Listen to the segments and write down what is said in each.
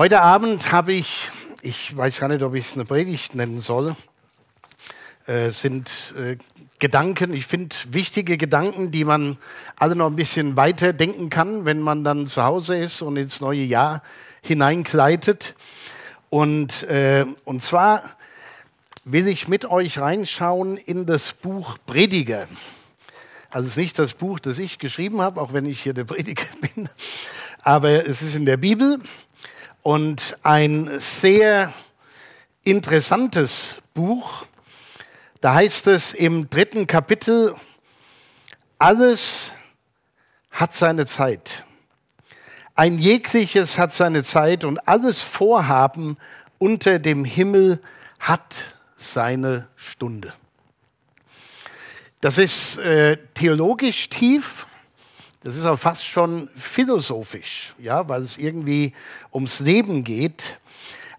Heute Abend habe ich, ich weiß gar nicht, ob ich es eine Predigt nennen soll, äh, sind äh, Gedanken, ich finde wichtige Gedanken, die man alle noch ein bisschen weiter denken kann, wenn man dann zu Hause ist und ins neue Jahr hineinkleidet. Und, äh, und zwar will ich mit euch reinschauen in das Buch Prediger. Also es ist nicht das Buch, das ich geschrieben habe, auch wenn ich hier der Prediger bin, aber es ist in der Bibel und ein sehr interessantes Buch. Da heißt es im dritten Kapitel, alles hat seine Zeit. Ein jegliches hat seine Zeit und alles Vorhaben unter dem Himmel hat seine Stunde. Das ist äh, theologisch tief, das ist auch fast schon philosophisch, ja, weil es irgendwie ums Leben geht.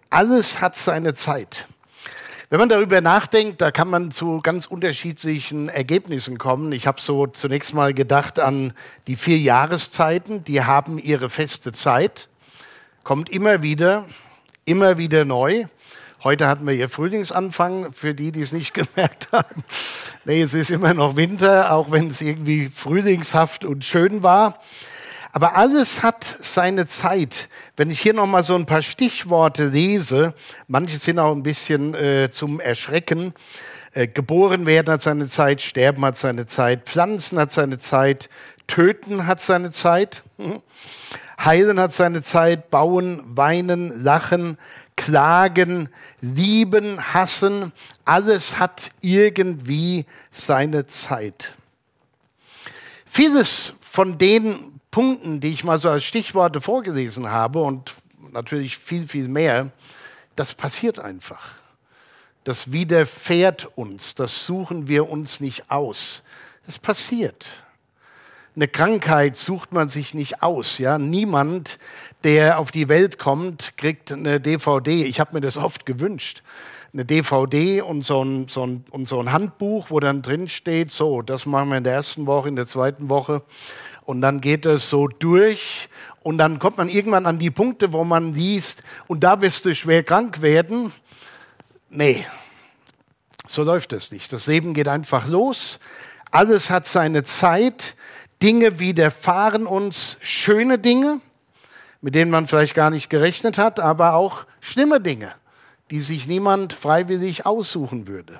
Alles hat seine Zeit. Wenn man darüber nachdenkt, da kann man zu ganz unterschiedlichen Ergebnissen kommen. Ich habe so zunächst mal gedacht an die vier Jahreszeiten, die haben ihre feste Zeit, kommt immer wieder, immer wieder neu. Heute hatten wir hier Frühlingsanfang, für die, die es nicht gemerkt haben. Nee, es ist immer noch Winter, auch wenn es irgendwie frühlingshaft und schön war. Aber alles hat seine Zeit. Wenn ich hier nochmal so ein paar Stichworte lese, manche sind auch ein bisschen äh, zum Erschrecken. Äh, geboren werden hat seine Zeit, sterben hat seine Zeit, pflanzen hat seine Zeit, töten hat seine Zeit, hm. heilen hat seine Zeit, bauen, weinen, lachen, klagen, lieben, hassen, alles hat irgendwie seine Zeit. Vieles von den Punkten, die ich mal so als Stichworte vorgelesen habe und natürlich viel, viel mehr, das passiert einfach. Das widerfährt uns, das suchen wir uns nicht aus. Das passiert. Eine Krankheit sucht man sich nicht aus. Ja? Niemand, der auf die Welt kommt, kriegt eine DVD. Ich habe mir das oft gewünscht. Eine DVD und so, ein, so ein, und so ein Handbuch, wo dann drin steht, so, das machen wir in der ersten Woche, in der zweiten Woche. Und dann geht es so durch und dann kommt man irgendwann an die Punkte, wo man liest, und da wirst du schwer krank werden. Nee, so läuft es nicht. Das Leben geht einfach los. Alles hat seine Zeit. Dinge widerfahren uns, schöne Dinge, mit denen man vielleicht gar nicht gerechnet hat, aber auch schlimme Dinge, die sich niemand freiwillig aussuchen würde.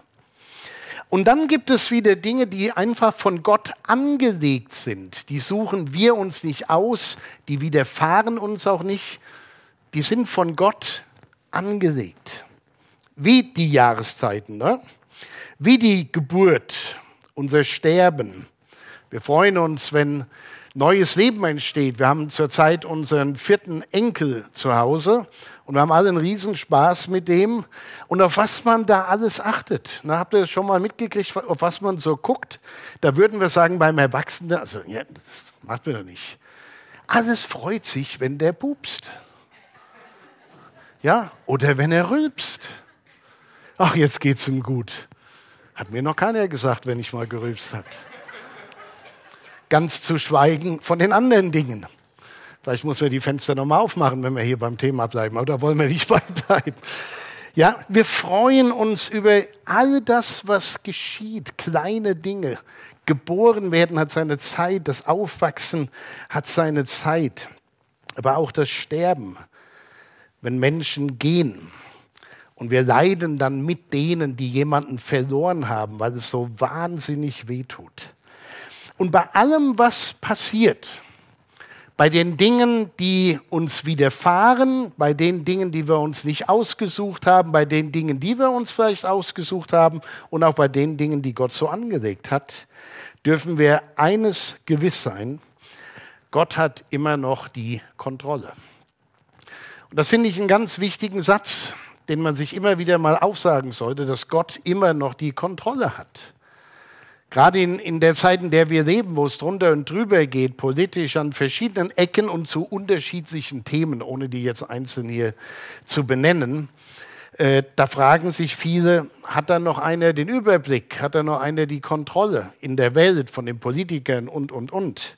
Und dann gibt es wieder Dinge, die einfach von Gott angelegt sind. Die suchen wir uns nicht aus, die widerfahren uns auch nicht. Die sind von Gott angelegt. Wie die Jahreszeiten, ne? wie die Geburt, unser Sterben, wir freuen uns, wenn neues Leben entsteht. Wir haben zurzeit unseren vierten Enkel zu Hause und wir haben alle einen Riesenspaß mit dem. Und auf was man da alles achtet, na, habt ihr das schon mal mitgekriegt, auf was man so guckt? Da würden wir sagen, beim Erwachsenen, also ja, das macht man doch nicht. Alles freut sich, wenn der pupst. Ja, oder wenn er rülpst. Ach, jetzt geht's ihm gut. Hat mir noch keiner gesagt, wenn ich mal gerülpst habe ganz zu schweigen von den anderen Dingen. Vielleicht muss man die Fenster nochmal aufmachen, wenn wir hier beim Thema bleiben, aber da wollen wir nicht beibleiben. Ja, wir freuen uns über all das, was geschieht, kleine Dinge. Geboren werden hat seine Zeit, das Aufwachsen hat seine Zeit, aber auch das Sterben, wenn Menschen gehen. Und wir leiden dann mit denen, die jemanden verloren haben, weil es so wahnsinnig wehtut. Und bei allem, was passiert, bei den Dingen, die uns widerfahren, bei den Dingen, die wir uns nicht ausgesucht haben, bei den Dingen, die wir uns vielleicht ausgesucht haben und auch bei den Dingen, die Gott so angelegt hat, dürfen wir eines gewiss sein, Gott hat immer noch die Kontrolle. Und das finde ich einen ganz wichtigen Satz, den man sich immer wieder mal aufsagen sollte, dass Gott immer noch die Kontrolle hat. Gerade in, in der Zeit, in der wir leben, wo es drunter und drüber geht, politisch an verschiedenen Ecken und zu unterschiedlichen Themen, ohne die jetzt einzeln hier zu benennen, äh, da fragen sich viele, hat da noch einer den Überblick? Hat da noch einer die Kontrolle in der Welt von den Politikern und, und, und?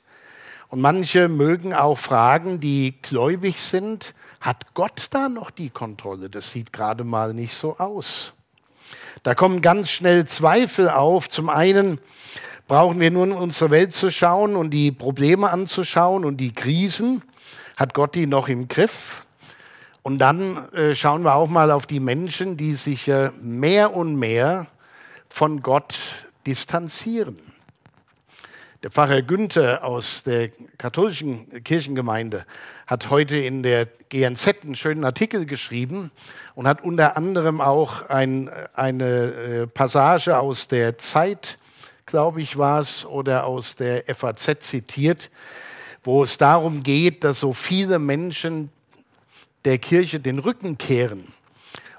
Und manche mögen auch fragen, die gläubig sind, hat Gott da noch die Kontrolle? Das sieht gerade mal nicht so aus. Da kommen ganz schnell Zweifel auf. Zum einen brauchen wir nur in unsere Welt zu schauen und die Probleme anzuschauen und die Krisen. Hat Gott die noch im Griff? Und dann äh, schauen wir auch mal auf die Menschen, die sich äh, mehr und mehr von Gott distanzieren. Der Pfarrer Günther aus der katholischen Kirchengemeinde hat heute in der GNZ einen schönen Artikel geschrieben und hat unter anderem auch ein, eine äh, Passage aus der Zeit, glaube ich, war es, oder aus der FAZ zitiert, wo es darum geht, dass so viele Menschen der Kirche den Rücken kehren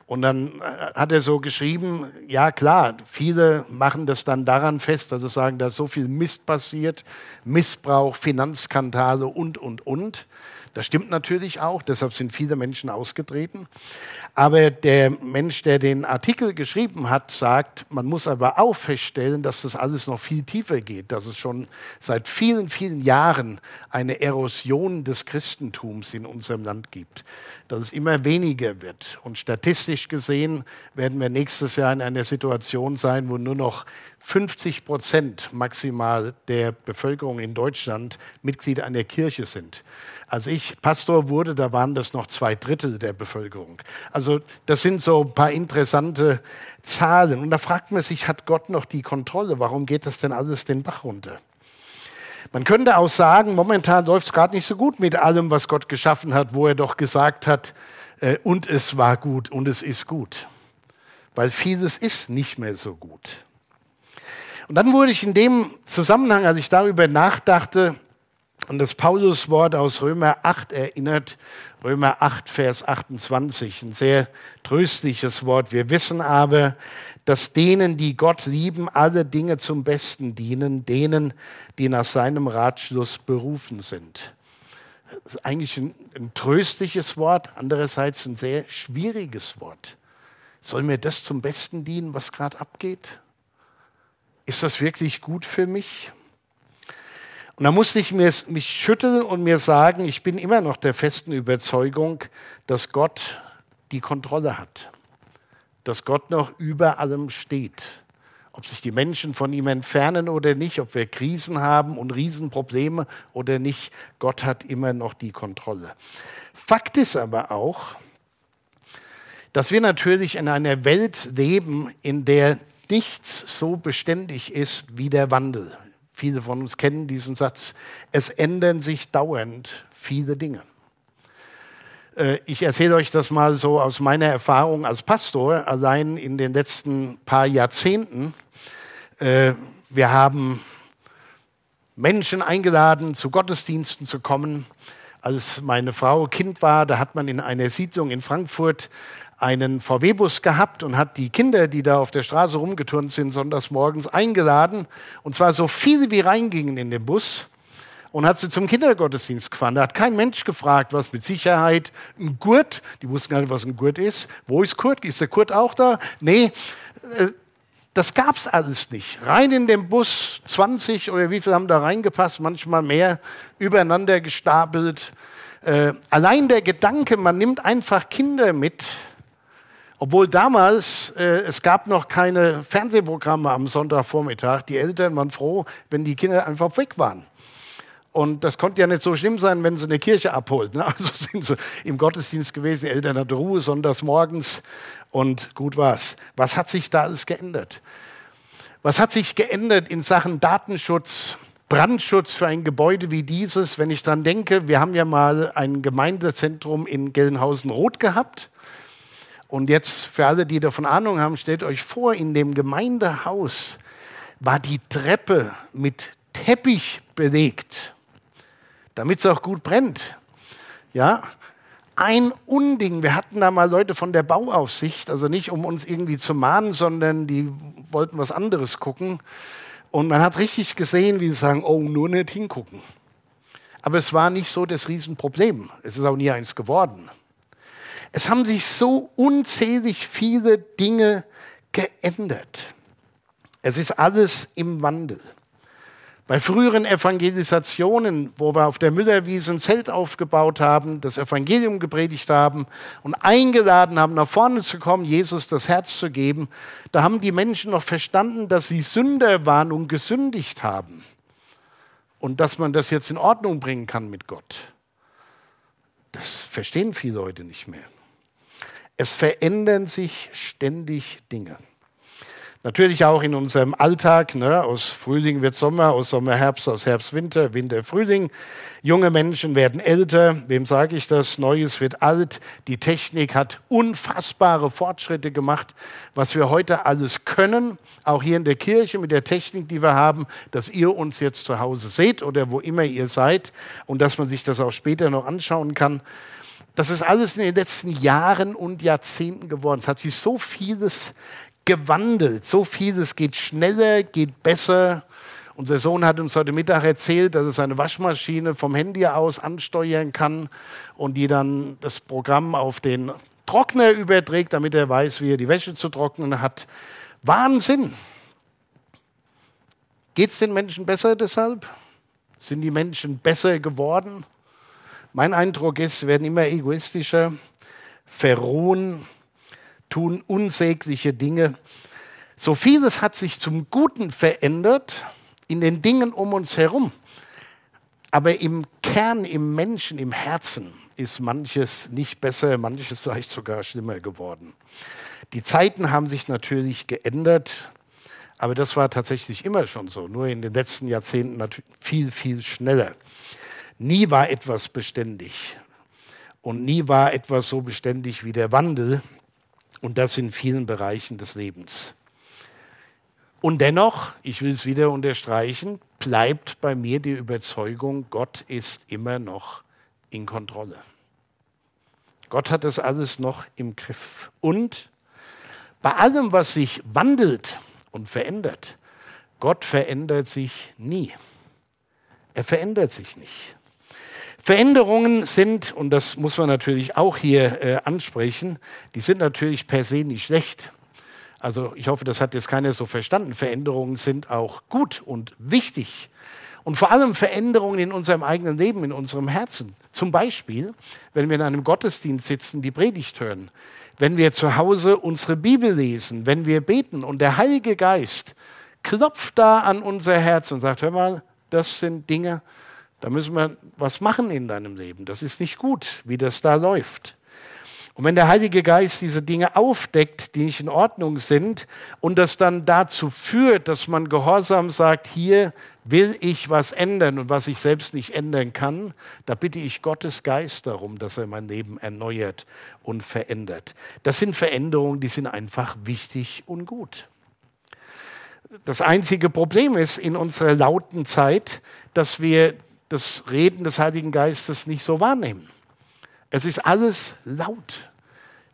und dann äh, hat er so geschrieben, ja klar, viele machen das dann daran fest, dass sie sagen, da ist so viel Mist passiert, Missbrauch, Finanzskandale und, und, und. Das stimmt natürlich auch, deshalb sind viele Menschen ausgetreten. Aber der Mensch, der den Artikel geschrieben hat, sagt, man muss aber auch feststellen, dass das alles noch viel tiefer geht, dass es schon seit vielen, vielen Jahren eine Erosion des Christentums in unserem Land gibt, dass es immer weniger wird. Und statistisch gesehen werden wir nächstes Jahr in einer Situation sein, wo nur noch 50 Prozent maximal der Bevölkerung in Deutschland Mitglieder einer Kirche sind. Als ich Pastor wurde, da waren das noch zwei Drittel der Bevölkerung. Also das sind so ein paar interessante Zahlen. Und da fragt man sich, hat Gott noch die Kontrolle? Warum geht das denn alles den Bach runter? Man könnte auch sagen, momentan läuft es gerade nicht so gut mit allem, was Gott geschaffen hat, wo er doch gesagt hat, äh, und es war gut und es ist gut. Weil vieles ist nicht mehr so gut. Und dann wurde ich in dem Zusammenhang, als ich darüber nachdachte, an das Pauluswort aus Römer 8 erinnert, Römer 8, Vers 28, ein sehr tröstliches Wort. Wir wissen aber, dass denen, die Gott lieben, alle Dinge zum Besten dienen, denen, die nach seinem Ratschluss berufen sind. Das ist eigentlich ein, ein tröstliches Wort, andererseits ein sehr schwieriges Wort. Soll mir das zum Besten dienen, was gerade abgeht? Ist das wirklich gut für mich? Und da musste ich mich schütteln und mir sagen, ich bin immer noch der festen Überzeugung, dass Gott die Kontrolle hat. Dass Gott noch über allem steht. Ob sich die Menschen von ihm entfernen oder nicht, ob wir Krisen haben und Riesenprobleme oder nicht, Gott hat immer noch die Kontrolle. Fakt ist aber auch, dass wir natürlich in einer Welt leben, in der nichts so beständig ist wie der Wandel. Viele von uns kennen diesen Satz. Es ändern sich dauernd viele Dinge. Äh, ich erzähle euch das mal so aus meiner Erfahrung als Pastor, allein in den letzten paar Jahrzehnten. Äh, wir haben Menschen eingeladen, zu Gottesdiensten zu kommen. Als meine Frau Kind war, da hat man in einer Siedlung in Frankfurt einen VW-Bus gehabt und hat die Kinder, die da auf der Straße rumgeturnt sind, sonntags morgens eingeladen. Und zwar so viele wie reingingen in den Bus und hat sie zum Kindergottesdienst gefahren. Da hat kein Mensch gefragt, was mit Sicherheit, ein Gurt, die wussten gar nicht, was ein Gurt ist. Wo ist Kurt? Ist der Kurt auch da? Nee, äh, das gab's alles nicht. Rein in den Bus, 20 oder wie viel haben da reingepasst, manchmal mehr, übereinander gestapelt. Äh, allein der Gedanke, man nimmt einfach Kinder mit, obwohl damals, äh, es gab noch keine Fernsehprogramme am Sonntagvormittag. Die Eltern waren froh, wenn die Kinder einfach weg waren. Und das konnte ja nicht so schlimm sein, wenn sie eine Kirche abholt. Ne? Also sind sie im Gottesdienst gewesen, Eltern hatten Ruhe sonntags morgens und gut war's. Was hat sich da alles geändert? Was hat sich geändert in Sachen Datenschutz, Brandschutz für ein Gebäude wie dieses? Wenn ich dran denke, wir haben ja mal ein Gemeindezentrum in Gelnhausen-Roth gehabt. Und jetzt für alle, die davon Ahnung haben, stellt euch vor, in dem Gemeindehaus war die Treppe mit Teppich belegt, damit es auch gut brennt. Ja, ein Unding. Wir hatten da mal Leute von der Bauaufsicht, also nicht um uns irgendwie zu mahnen, sondern die wollten was anderes gucken. Und man hat richtig gesehen, wie sie sagen, oh, nur nicht hingucken. Aber es war nicht so das Riesenproblem. Es ist auch nie eins geworden. Es haben sich so unzählig viele Dinge geändert. Es ist alles im Wandel. Bei früheren Evangelisationen, wo wir auf der Müllerwiese ein Zelt aufgebaut haben, das Evangelium gepredigt haben und eingeladen haben, nach vorne zu kommen, Jesus das Herz zu geben, da haben die Menschen noch verstanden, dass sie Sünder waren und gesündigt haben. Und dass man das jetzt in Ordnung bringen kann mit Gott. Das verstehen viele Leute nicht mehr. Es verändern sich ständig Dinge. Natürlich auch in unserem Alltag. Ne? Aus Frühling wird Sommer, aus Sommer Herbst, aus Herbst Winter, Winter Frühling. Junge Menschen werden älter. Wem sage ich das? Neues wird alt. Die Technik hat unfassbare Fortschritte gemacht, was wir heute alles können. Auch hier in der Kirche mit der Technik, die wir haben, dass ihr uns jetzt zu Hause seht oder wo immer ihr seid und dass man sich das auch später noch anschauen kann. Das ist alles in den letzten Jahren und Jahrzehnten geworden. Es hat sich so vieles gewandelt. So vieles geht schneller, geht besser. Unser Sohn hat uns heute Mittag erzählt, dass er seine Waschmaschine vom Handy aus ansteuern kann und die dann das Programm auf den Trockner überträgt, damit er weiß, wie er die Wäsche zu trocknen hat. Wahnsinn! Geht es den Menschen besser deshalb? Sind die Menschen besser geworden? Mein Eindruck ist, sie werden immer egoistischer, verruhen, tun unsägliche Dinge. So vieles hat sich zum Guten verändert in den Dingen um uns herum. Aber im Kern, im Menschen, im Herzen ist manches nicht besser, manches vielleicht sogar schlimmer geworden. Die Zeiten haben sich natürlich geändert, aber das war tatsächlich immer schon so, nur in den letzten Jahrzehnten viel, viel schneller. Nie war etwas beständig und nie war etwas so beständig wie der Wandel, und das in vielen Bereichen des Lebens. Und dennoch, ich will es wieder unterstreichen, bleibt bei mir die Überzeugung, Gott ist immer noch in Kontrolle. Gott hat das alles noch im Griff. Und bei allem, was sich wandelt und verändert, Gott verändert sich nie. Er verändert sich nicht. Veränderungen sind, und das muss man natürlich auch hier äh, ansprechen, die sind natürlich per se nicht schlecht. Also ich hoffe, das hat jetzt keiner so verstanden. Veränderungen sind auch gut und wichtig. Und vor allem Veränderungen in unserem eigenen Leben, in unserem Herzen. Zum Beispiel, wenn wir in einem Gottesdienst sitzen, die Predigt hören, wenn wir zu Hause unsere Bibel lesen, wenn wir beten und der Heilige Geist klopft da an unser Herz und sagt, hör mal, das sind Dinge, da müssen wir was machen in deinem Leben. Das ist nicht gut, wie das da läuft. Und wenn der Heilige Geist diese Dinge aufdeckt, die nicht in Ordnung sind, und das dann dazu führt, dass man gehorsam sagt, hier will ich was ändern und was ich selbst nicht ändern kann, da bitte ich Gottes Geist darum, dass er mein Leben erneuert und verändert. Das sind Veränderungen, die sind einfach wichtig und gut. Das einzige Problem ist in unserer lauten Zeit, dass wir das Reden des Heiligen Geistes nicht so wahrnehmen. Es ist alles laut.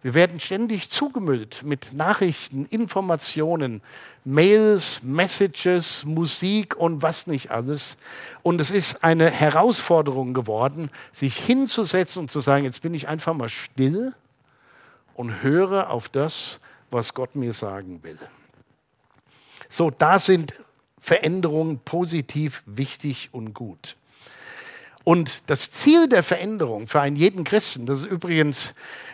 Wir werden ständig zugemüllt mit Nachrichten, Informationen, Mails, Messages, Musik und was nicht alles. Und es ist eine Herausforderung geworden, sich hinzusetzen und zu sagen, jetzt bin ich einfach mal still und höre auf das, was Gott mir sagen will. So, da sind Veränderungen positiv wichtig und gut. Und das Ziel der Veränderung für einen jeden Christen, das ist übrigens,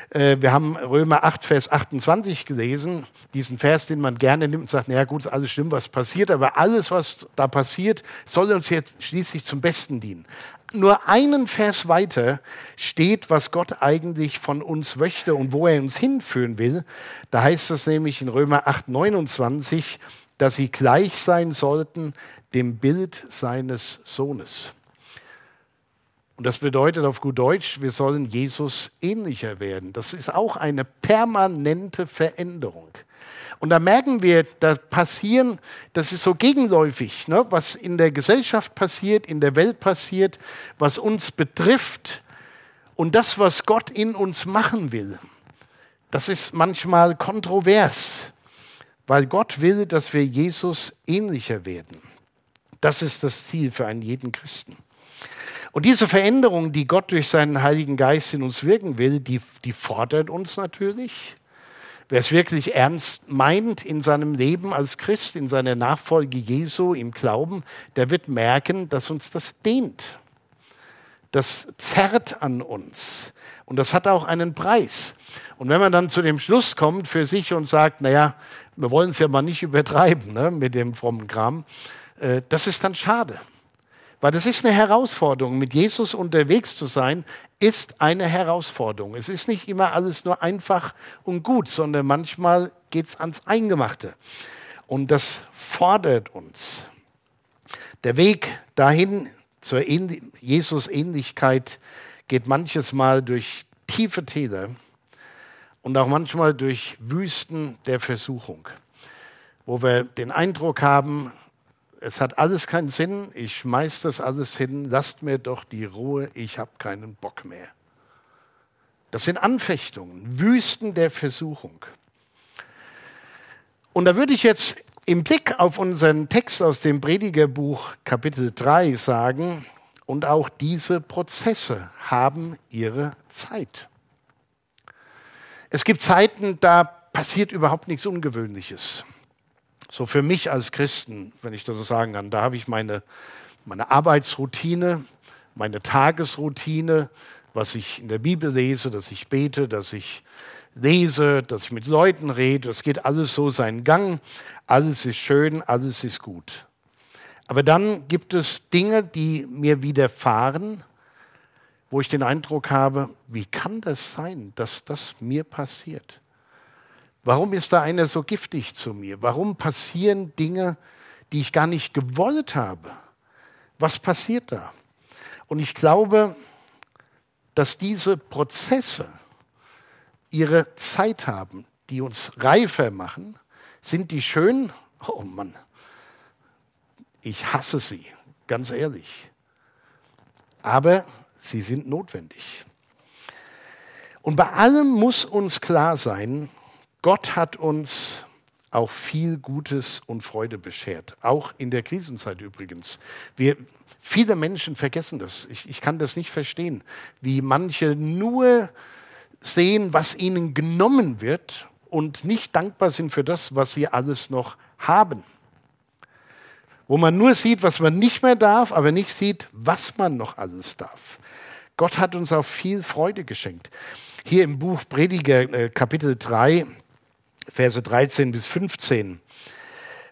äh, wir haben Römer 8, Vers 28 gelesen, diesen Vers, den man gerne nimmt und sagt, naja gut, ist alles schlimm, was passiert, aber alles, was da passiert, soll uns jetzt schließlich zum Besten dienen. Nur einen Vers weiter steht, was Gott eigentlich von uns möchte und wo er uns hinführen will. Da heißt es nämlich in Römer 8, 29, dass sie gleich sein sollten dem Bild seines Sohnes. Und das bedeutet auf gut Deutsch, wir sollen Jesus ähnlicher werden. Das ist auch eine permanente Veränderung. Und da merken wir, da passieren, das ist so gegenläufig, ne, was in der Gesellschaft passiert, in der Welt passiert, was uns betrifft und das, was Gott in uns machen will. Das ist manchmal kontrovers, weil Gott will, dass wir Jesus ähnlicher werden. Das ist das Ziel für einen jeden Christen. Und diese Veränderung, die Gott durch seinen Heiligen Geist in uns wirken will, die, die fordert uns natürlich. Wer es wirklich ernst meint in seinem Leben als Christ, in seiner Nachfolge Jesu, im Glauben, der wird merken, dass uns das dehnt. Das zerrt an uns. Und das hat auch einen Preis. Und wenn man dann zu dem Schluss kommt für sich und sagt, naja, wir wollen es ja mal nicht übertreiben ne, mit dem frommen Kram, äh, das ist dann schade. Weil das ist eine Herausforderung. Mit Jesus unterwegs zu sein, ist eine Herausforderung. Es ist nicht immer alles nur einfach und gut, sondern manchmal geht es ans Eingemachte. Und das fordert uns. Der Weg dahin zur Jesus-Ähnlichkeit geht manches Mal durch tiefe Täler und auch manchmal durch Wüsten der Versuchung, wo wir den Eindruck haben, es hat alles keinen Sinn, ich schmeiß das alles hin, lasst mir doch die Ruhe, ich habe keinen Bock mehr. Das sind Anfechtungen, Wüsten der Versuchung. Und da würde ich jetzt im Blick auf unseren Text aus dem Predigerbuch Kapitel 3 sagen, und auch diese Prozesse haben ihre Zeit. Es gibt Zeiten, da passiert überhaupt nichts Ungewöhnliches. So für mich als Christen, wenn ich das so sagen kann, da habe ich meine, meine Arbeitsroutine, meine Tagesroutine, was ich in der Bibel lese, dass ich bete, dass ich lese, dass ich mit Leuten rede. Das geht alles so seinen Gang. Alles ist schön, alles ist gut. Aber dann gibt es Dinge, die mir widerfahren, wo ich den Eindruck habe, wie kann das sein, dass das mir passiert? Warum ist da einer so giftig zu mir? Warum passieren Dinge, die ich gar nicht gewollt habe? Was passiert da? Und ich glaube, dass diese Prozesse ihre Zeit haben, die uns reifer machen. Sind die schön? Oh Mann, ich hasse sie, ganz ehrlich. Aber sie sind notwendig. Und bei allem muss uns klar sein, Gott hat uns auch viel Gutes und Freude beschert, auch in der Krisenzeit übrigens. Wir, viele Menschen vergessen das. Ich, ich kann das nicht verstehen, wie manche nur sehen, was ihnen genommen wird und nicht dankbar sind für das, was sie alles noch haben. Wo man nur sieht, was man nicht mehr darf, aber nicht sieht, was man noch alles darf. Gott hat uns auch viel Freude geschenkt. Hier im Buch Prediger äh, Kapitel 3 Verse 13 bis 15.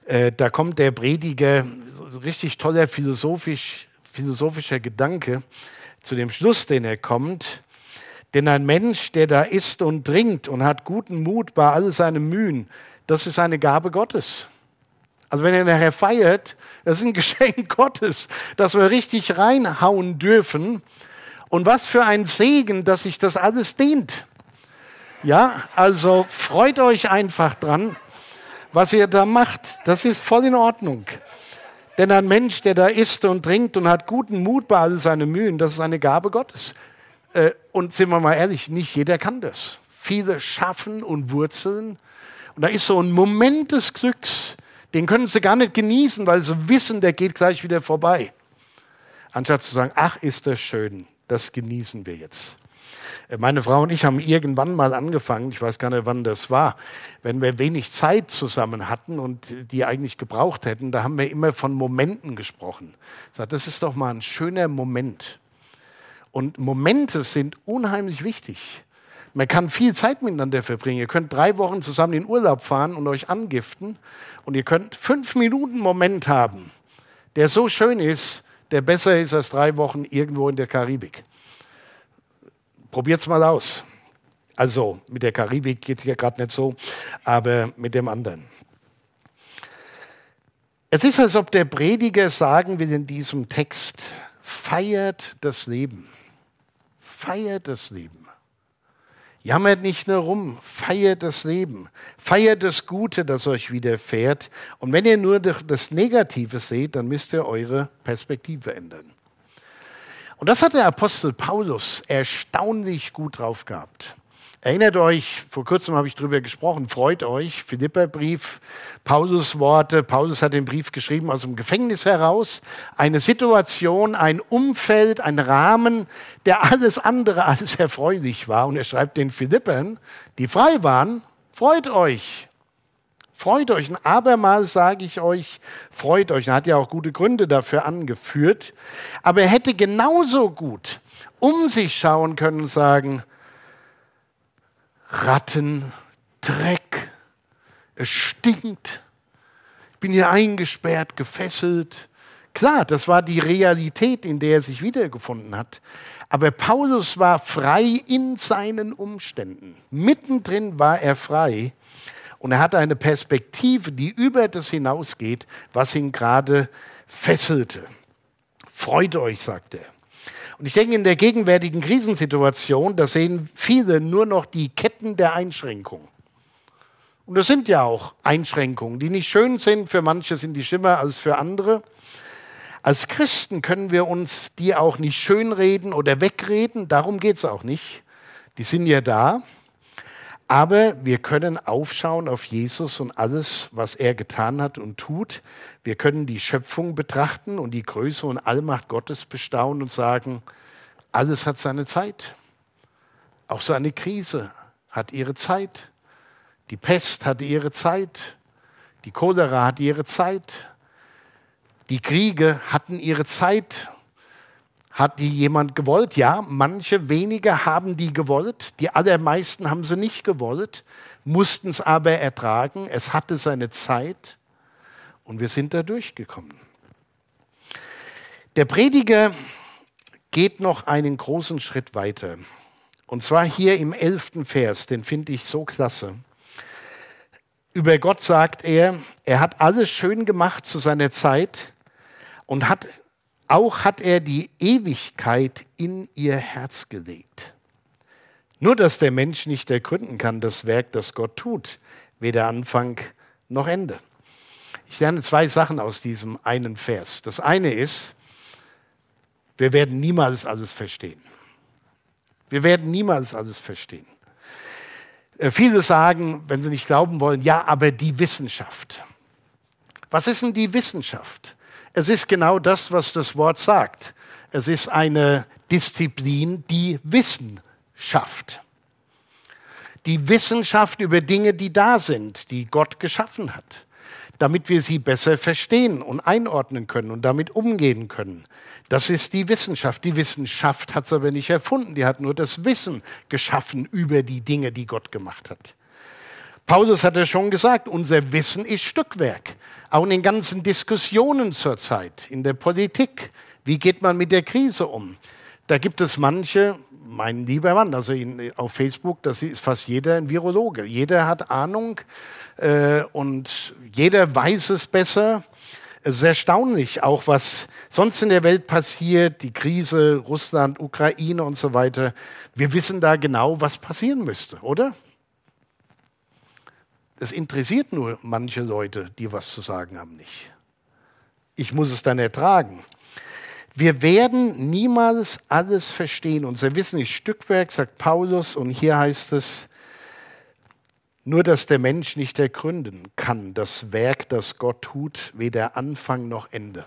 Äh, da kommt der Prediger, so richtig toller philosophisch, philosophischer Gedanke, zu dem Schluss, den er kommt. Denn ein Mensch, der da isst und trinkt und hat guten Mut bei all seinen Mühen, das ist eine Gabe Gottes. Also wenn er nachher feiert, das ist ein Geschenk Gottes, dass wir richtig reinhauen dürfen. Und was für ein Segen, dass sich das alles dehnt. Ja, also freut euch einfach dran, was ihr da macht. Das ist voll in Ordnung. Denn ein Mensch, der da isst und trinkt und hat guten Mut bei all seinen Mühen, das ist eine Gabe Gottes. Äh, und sind wir mal ehrlich, nicht jeder kann das. Viele schaffen und wurzeln. Und da ist so ein Moment des Glücks, den können sie gar nicht genießen, weil sie wissen, der geht gleich wieder vorbei. Anstatt zu sagen, ach, ist das schön, das genießen wir jetzt. Meine Frau und ich haben irgendwann mal angefangen, ich weiß gar nicht, wann das war, wenn wir wenig Zeit zusammen hatten und die eigentlich gebraucht hätten, da haben wir immer von Momenten gesprochen. Sage, das ist doch mal ein schöner Moment. Und Momente sind unheimlich wichtig. Man kann viel Zeit miteinander verbringen. Ihr könnt drei Wochen zusammen in Urlaub fahren und euch angiften. Und ihr könnt fünf Minuten Moment haben, der so schön ist, der besser ist als drei Wochen irgendwo in der Karibik. Probiert es mal aus. Also mit der Karibik geht hier gerade nicht so, aber mit dem anderen. Es ist, als ob der Prediger sagen will in diesem Text, feiert das Leben. Feiert das Leben. Jammert nicht nur rum, feiert das Leben. Feiert das Gute, das euch widerfährt. Und wenn ihr nur das Negative seht, dann müsst ihr eure Perspektive ändern. Und das hat der Apostel Paulus erstaunlich gut drauf gehabt. Erinnert euch, vor kurzem habe ich darüber gesprochen, freut euch, Philipperbrief, Paulus Worte. Paulus hat den Brief geschrieben aus dem Gefängnis heraus. Eine Situation, ein Umfeld, ein Rahmen, der alles andere als erfreulich war. Und er schreibt den Philippern, die frei waren, Freut euch. Freut euch. Und abermals sage ich euch, freut euch. Er hat ja auch gute Gründe dafür angeführt. Aber er hätte genauso gut um sich schauen können und sagen, Ratten, Dreck, es stinkt, ich bin hier eingesperrt, gefesselt. Klar, das war die Realität, in der er sich wiedergefunden hat. Aber Paulus war frei in seinen Umständen. Mittendrin war er frei und er hatte eine Perspektive, die über das hinausgeht, was ihn gerade fesselte. Freut euch, sagt er. Und ich denke, in der gegenwärtigen Krisensituation, da sehen viele nur noch die Ketten der Einschränkung. Und das sind ja auch Einschränkungen, die nicht schön sind. Für manche sind die schlimmer als für andere. Als Christen können wir uns die auch nicht schönreden oder wegreden. Darum geht es auch nicht. Die sind ja da. Aber wir können aufschauen auf Jesus und alles, was er getan hat und tut. Wir können die Schöpfung betrachten und die Größe und Allmacht Gottes bestaunen und sagen, alles hat seine Zeit. Auch so eine Krise hat ihre Zeit. Die Pest hatte ihre Zeit. Die Cholera hat ihre Zeit. Die Kriege hatten ihre Zeit. Hat die jemand gewollt? Ja, manche wenige haben die gewollt. Die allermeisten haben sie nicht gewollt, mussten es aber ertragen. Es hatte seine Zeit und wir sind da durchgekommen. Der Prediger geht noch einen großen Schritt weiter. Und zwar hier im elften Vers, den finde ich so klasse. Über Gott sagt er, er hat alles schön gemacht zu seiner Zeit und hat, auch hat er die Ewigkeit in ihr Herz gelegt. Nur dass der Mensch nicht ergründen kann, das Werk, das Gott tut, weder Anfang noch Ende. Ich lerne zwei Sachen aus diesem einen Vers. Das eine ist, wir werden niemals alles verstehen. Wir werden niemals alles verstehen. Äh, viele sagen, wenn sie nicht glauben wollen, ja, aber die Wissenschaft. Was ist denn die Wissenschaft? Es ist genau das, was das Wort sagt. Es ist eine Disziplin, die Wissen schafft. Die Wissenschaft über Dinge, die da sind, die Gott geschaffen hat, damit wir sie besser verstehen und einordnen können und damit umgehen können. Das ist die Wissenschaft. Die Wissenschaft hat es aber nicht erfunden. Die hat nur das Wissen geschaffen über die Dinge, die Gott gemacht hat. Paulus hat ja schon gesagt, unser Wissen ist Stückwerk. Auch in den ganzen Diskussionen zurzeit, in der Politik. Wie geht man mit der Krise um? Da gibt es manche, mein lieber Mann, also in, auf Facebook, das ist fast jeder ein Virologe. Jeder hat Ahnung äh, und jeder weiß es besser. Es ist erstaunlich, auch was sonst in der Welt passiert, die Krise, Russland, Ukraine und so weiter. Wir wissen da genau, was passieren müsste, oder? Es interessiert nur manche Leute, die was zu sagen haben, nicht. Ich muss es dann ertragen. Wir werden niemals alles verstehen. Unser Wissen ist Stückwerk, sagt Paulus, und hier heißt es, nur dass der Mensch nicht ergründen kann, das Werk, das Gott tut, weder Anfang noch Ende.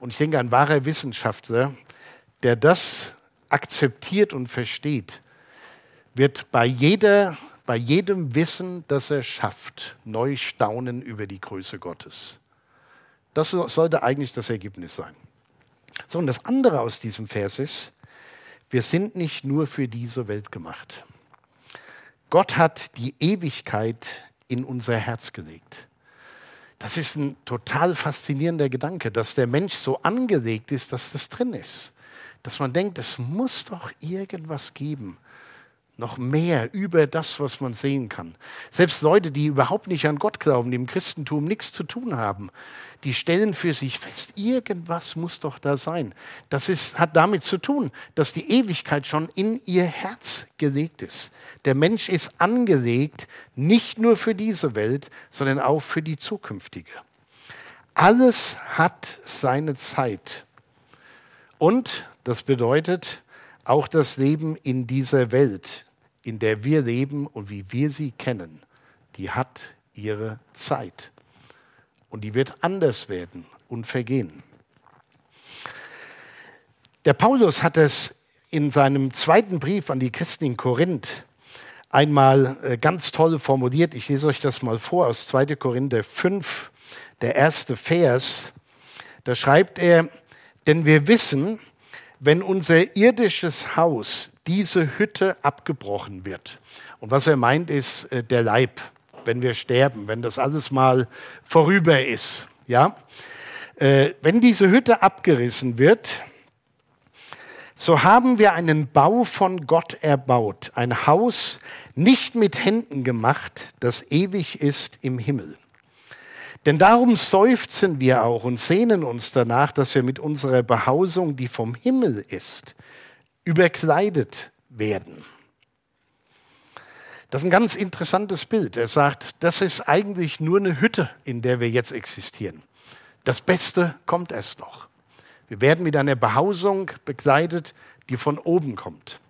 Und ich denke, ein wahrer Wissenschaftler, der das akzeptiert und versteht, wird bei, jeder, bei jedem Wissen, das er schafft, neu staunen über die Größe Gottes. Das sollte eigentlich das Ergebnis sein. So, und das andere aus diesem Vers ist, wir sind nicht nur für diese Welt gemacht. Gott hat die Ewigkeit in unser Herz gelegt. Das ist ein total faszinierender Gedanke, dass der Mensch so angelegt ist, dass das drin ist. Dass man denkt, es muss doch irgendwas geben, noch mehr über das, was man sehen kann. Selbst Leute, die überhaupt nicht an Gott glauben, die im Christentum nichts zu tun haben, die stellen für sich fest, irgendwas muss doch da sein. Das ist, hat damit zu tun, dass die Ewigkeit schon in ihr Herz gelegt ist. Der Mensch ist angelegt, nicht nur für diese Welt, sondern auch für die zukünftige. Alles hat seine Zeit. Und das bedeutet, auch das Leben in dieser Welt in der wir leben und wie wir sie kennen, die hat ihre Zeit. Und die wird anders werden und vergehen. Der Paulus hat es in seinem zweiten Brief an die Christen in Korinth einmal äh, ganz toll formuliert. Ich lese euch das mal vor aus 2. Korinther 5, der erste Vers. Da schreibt er, denn wir wissen, wenn unser irdisches Haus, diese Hütte abgebrochen wird. Und was er meint, ist äh, der Leib, wenn wir sterben, wenn das alles mal vorüber ist. Ja? Äh, wenn diese Hütte abgerissen wird, so haben wir einen Bau von Gott erbaut, ein Haus nicht mit Händen gemacht, das ewig ist im Himmel. Denn darum seufzen wir auch und sehnen uns danach, dass wir mit unserer Behausung, die vom Himmel ist, überkleidet werden. Das ist ein ganz interessantes Bild. Er sagt, das ist eigentlich nur eine Hütte, in der wir jetzt existieren. Das Beste kommt erst noch. Wir werden mit einer Behausung bekleidet, die von oben kommt.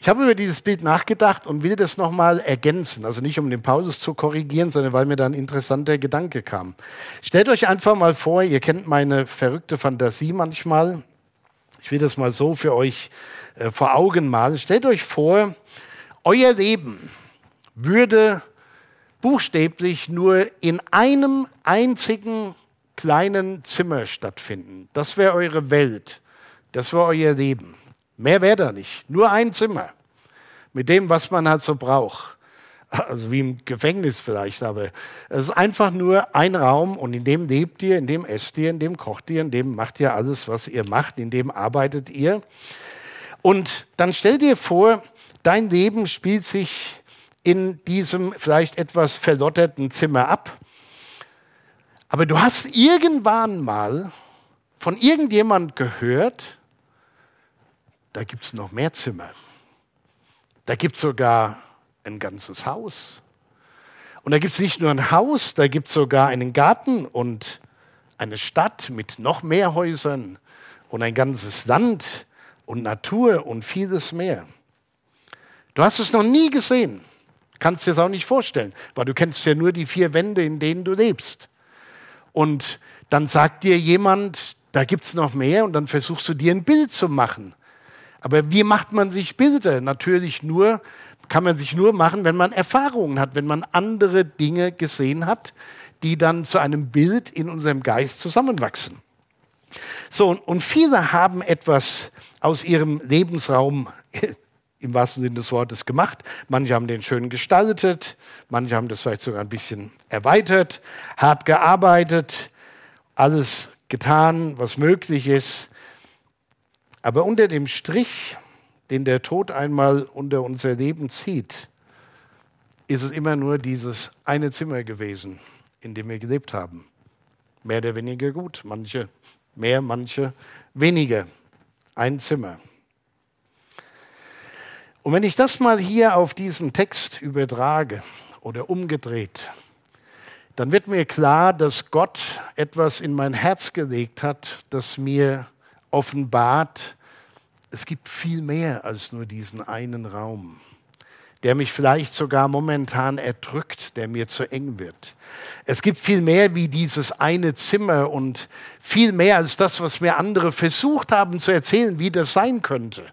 Ich habe über dieses Bild nachgedacht und will das nochmal ergänzen. Also nicht um den Paulus zu korrigieren, sondern weil mir da ein interessanter Gedanke kam. Stellt euch einfach mal vor, ihr kennt meine verrückte Fantasie manchmal. Ich will das mal so für euch äh, vor Augen malen. Stellt euch vor, euer Leben würde buchstäblich nur in einem einzigen kleinen Zimmer stattfinden. Das wäre eure Welt. Das wäre euer Leben. Mehr wäre da nicht. Nur ein Zimmer. Mit dem, was man halt so braucht. Also wie im Gefängnis vielleicht, aber es ist einfach nur ein Raum und in dem lebt ihr, in dem esst ihr, in dem kocht ihr, in dem macht ihr alles, was ihr macht, in dem arbeitet ihr. Und dann stell dir vor, dein Leben spielt sich in diesem vielleicht etwas verlotterten Zimmer ab. Aber du hast irgendwann mal von irgendjemand gehört, da gibt es noch mehr Zimmer. Da gibt es sogar ein ganzes Haus. Und da gibt es nicht nur ein Haus, da gibt es sogar einen Garten und eine Stadt mit noch mehr Häusern und ein ganzes Land und Natur und vieles mehr. Du hast es noch nie gesehen, kannst dir es auch nicht vorstellen, weil du kennst ja nur die vier Wände, in denen du lebst. Und dann sagt dir jemand, da gibt es noch mehr und dann versuchst du dir ein Bild zu machen. Aber wie macht man sich Bilder? Natürlich nur, kann man sich nur machen, wenn man Erfahrungen hat, wenn man andere Dinge gesehen hat, die dann zu einem Bild in unserem Geist zusammenwachsen. So, und viele haben etwas aus ihrem Lebensraum im wahrsten Sinne des Wortes gemacht. Manche haben den schön gestaltet, manche haben das vielleicht sogar ein bisschen erweitert, hart gearbeitet, alles getan, was möglich ist. Aber unter dem Strich, den der Tod einmal unter unser Leben zieht, ist es immer nur dieses eine Zimmer gewesen, in dem wir gelebt haben. Mehr oder weniger gut, manche mehr, manche weniger. Ein Zimmer. Und wenn ich das mal hier auf diesen Text übertrage oder umgedreht, dann wird mir klar, dass Gott etwas in mein Herz gelegt hat, das mir offenbart, es gibt viel mehr als nur diesen einen Raum, der mich vielleicht sogar momentan erdrückt, der mir zu eng wird. Es gibt viel mehr wie dieses eine Zimmer und viel mehr als das, was mir andere versucht haben zu erzählen, wie das sein könnte.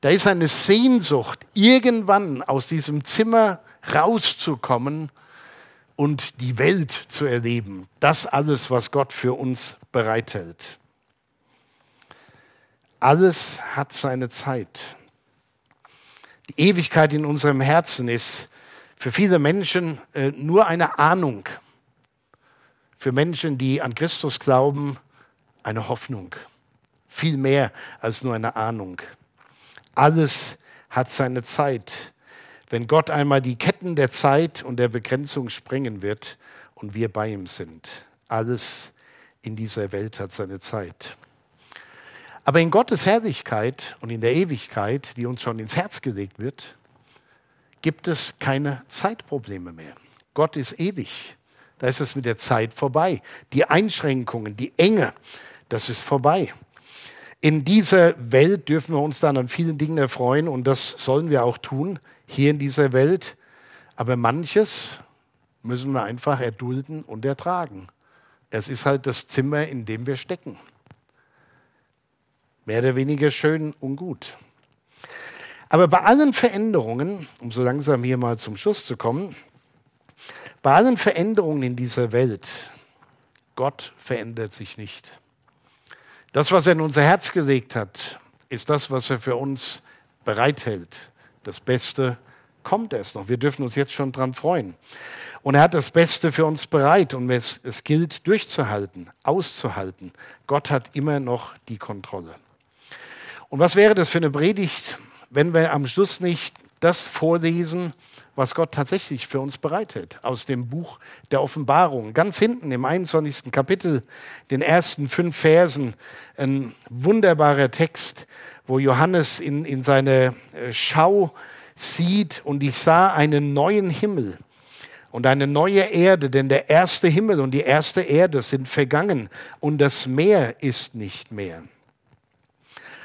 Da ist eine Sehnsucht, irgendwann aus diesem Zimmer rauszukommen und die Welt zu erleben. Das alles, was Gott für uns bereithält. Alles hat seine Zeit. Die Ewigkeit in unserem Herzen ist für viele Menschen äh, nur eine Ahnung. Für Menschen, die an Christus glauben, eine Hoffnung. Viel mehr als nur eine Ahnung. Alles hat seine Zeit. Wenn Gott einmal die Ketten der Zeit und der Begrenzung sprengen wird und wir bei ihm sind. Alles in dieser Welt hat seine Zeit. Aber in Gottes Herrlichkeit und in der Ewigkeit, die uns schon ins Herz gelegt wird, gibt es keine Zeitprobleme mehr. Gott ist ewig. Da ist es mit der Zeit vorbei. Die Einschränkungen, die Enge, das ist vorbei in dieser Welt dürfen wir uns dann an vielen Dingen erfreuen und das sollen wir auch tun, hier in dieser Welt. Aber manches müssen wir einfach erdulden und ertragen. Es ist halt das Zimmer, in dem wir stecken. Mehr oder weniger schön und gut. Aber bei allen Veränderungen, um so langsam hier mal zum Schluss zu kommen, bei allen Veränderungen in dieser Welt, Gott verändert sich nicht. Das, was er in unser Herz gelegt hat, ist das, was er für uns bereithält. Das Beste kommt erst noch. Wir dürfen uns jetzt schon dran freuen. Und er hat das Beste für uns bereit und es, es gilt durchzuhalten, auszuhalten. Gott hat immer noch die Kontrolle. Und was wäre das für eine Predigt, wenn wir am Schluss nicht das vorlesen, was Gott tatsächlich für uns bereithält, aus dem Buch der Offenbarung. Ganz hinten im 21. Kapitel, den ersten fünf Versen, ein wunderbarer Text, wo Johannes in, in seine äh, Schau sieht und ich sah einen neuen Himmel und eine neue Erde, denn der erste Himmel und die erste Erde sind vergangen und das Meer ist nicht mehr.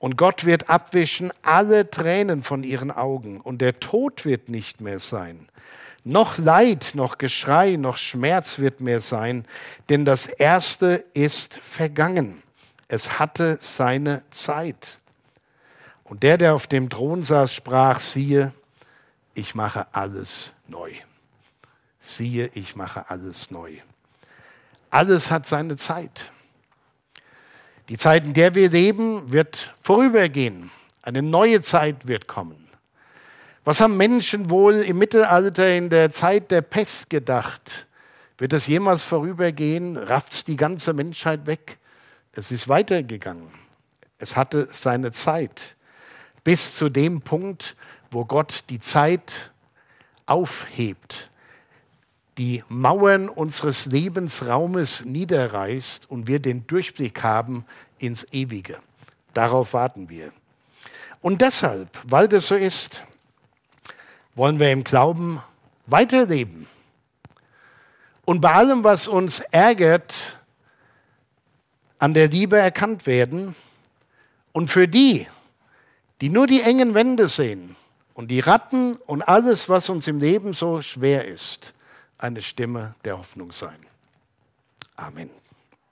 Und Gott wird abwischen alle Tränen von ihren Augen und der Tod wird nicht mehr sein. Noch Leid, noch Geschrei, noch Schmerz wird mehr sein, denn das Erste ist vergangen. Es hatte seine Zeit. Und der, der auf dem Thron saß, sprach, siehe, ich mache alles neu siehe, ich mache alles neu. Alles hat seine Zeit. Die Zeit, in der wir leben, wird vorübergehen. Eine neue Zeit wird kommen. Was haben Menschen wohl im Mittelalter in der Zeit der Pest gedacht? Wird es jemals vorübergehen? Rafft es die ganze Menschheit weg? Es ist weitergegangen. Es hatte seine Zeit. Bis zu dem Punkt, wo Gott die Zeit aufhebt die Mauern unseres Lebensraumes niederreißt und wir den Durchblick haben ins Ewige. Darauf warten wir. Und deshalb, weil das so ist, wollen wir im Glauben weiterleben. Und bei allem, was uns ärgert, an der Liebe erkannt werden. Und für die, die nur die engen Wände sehen und die Ratten und alles, was uns im Leben so schwer ist, eine Stimme der Hoffnung sein. Amen.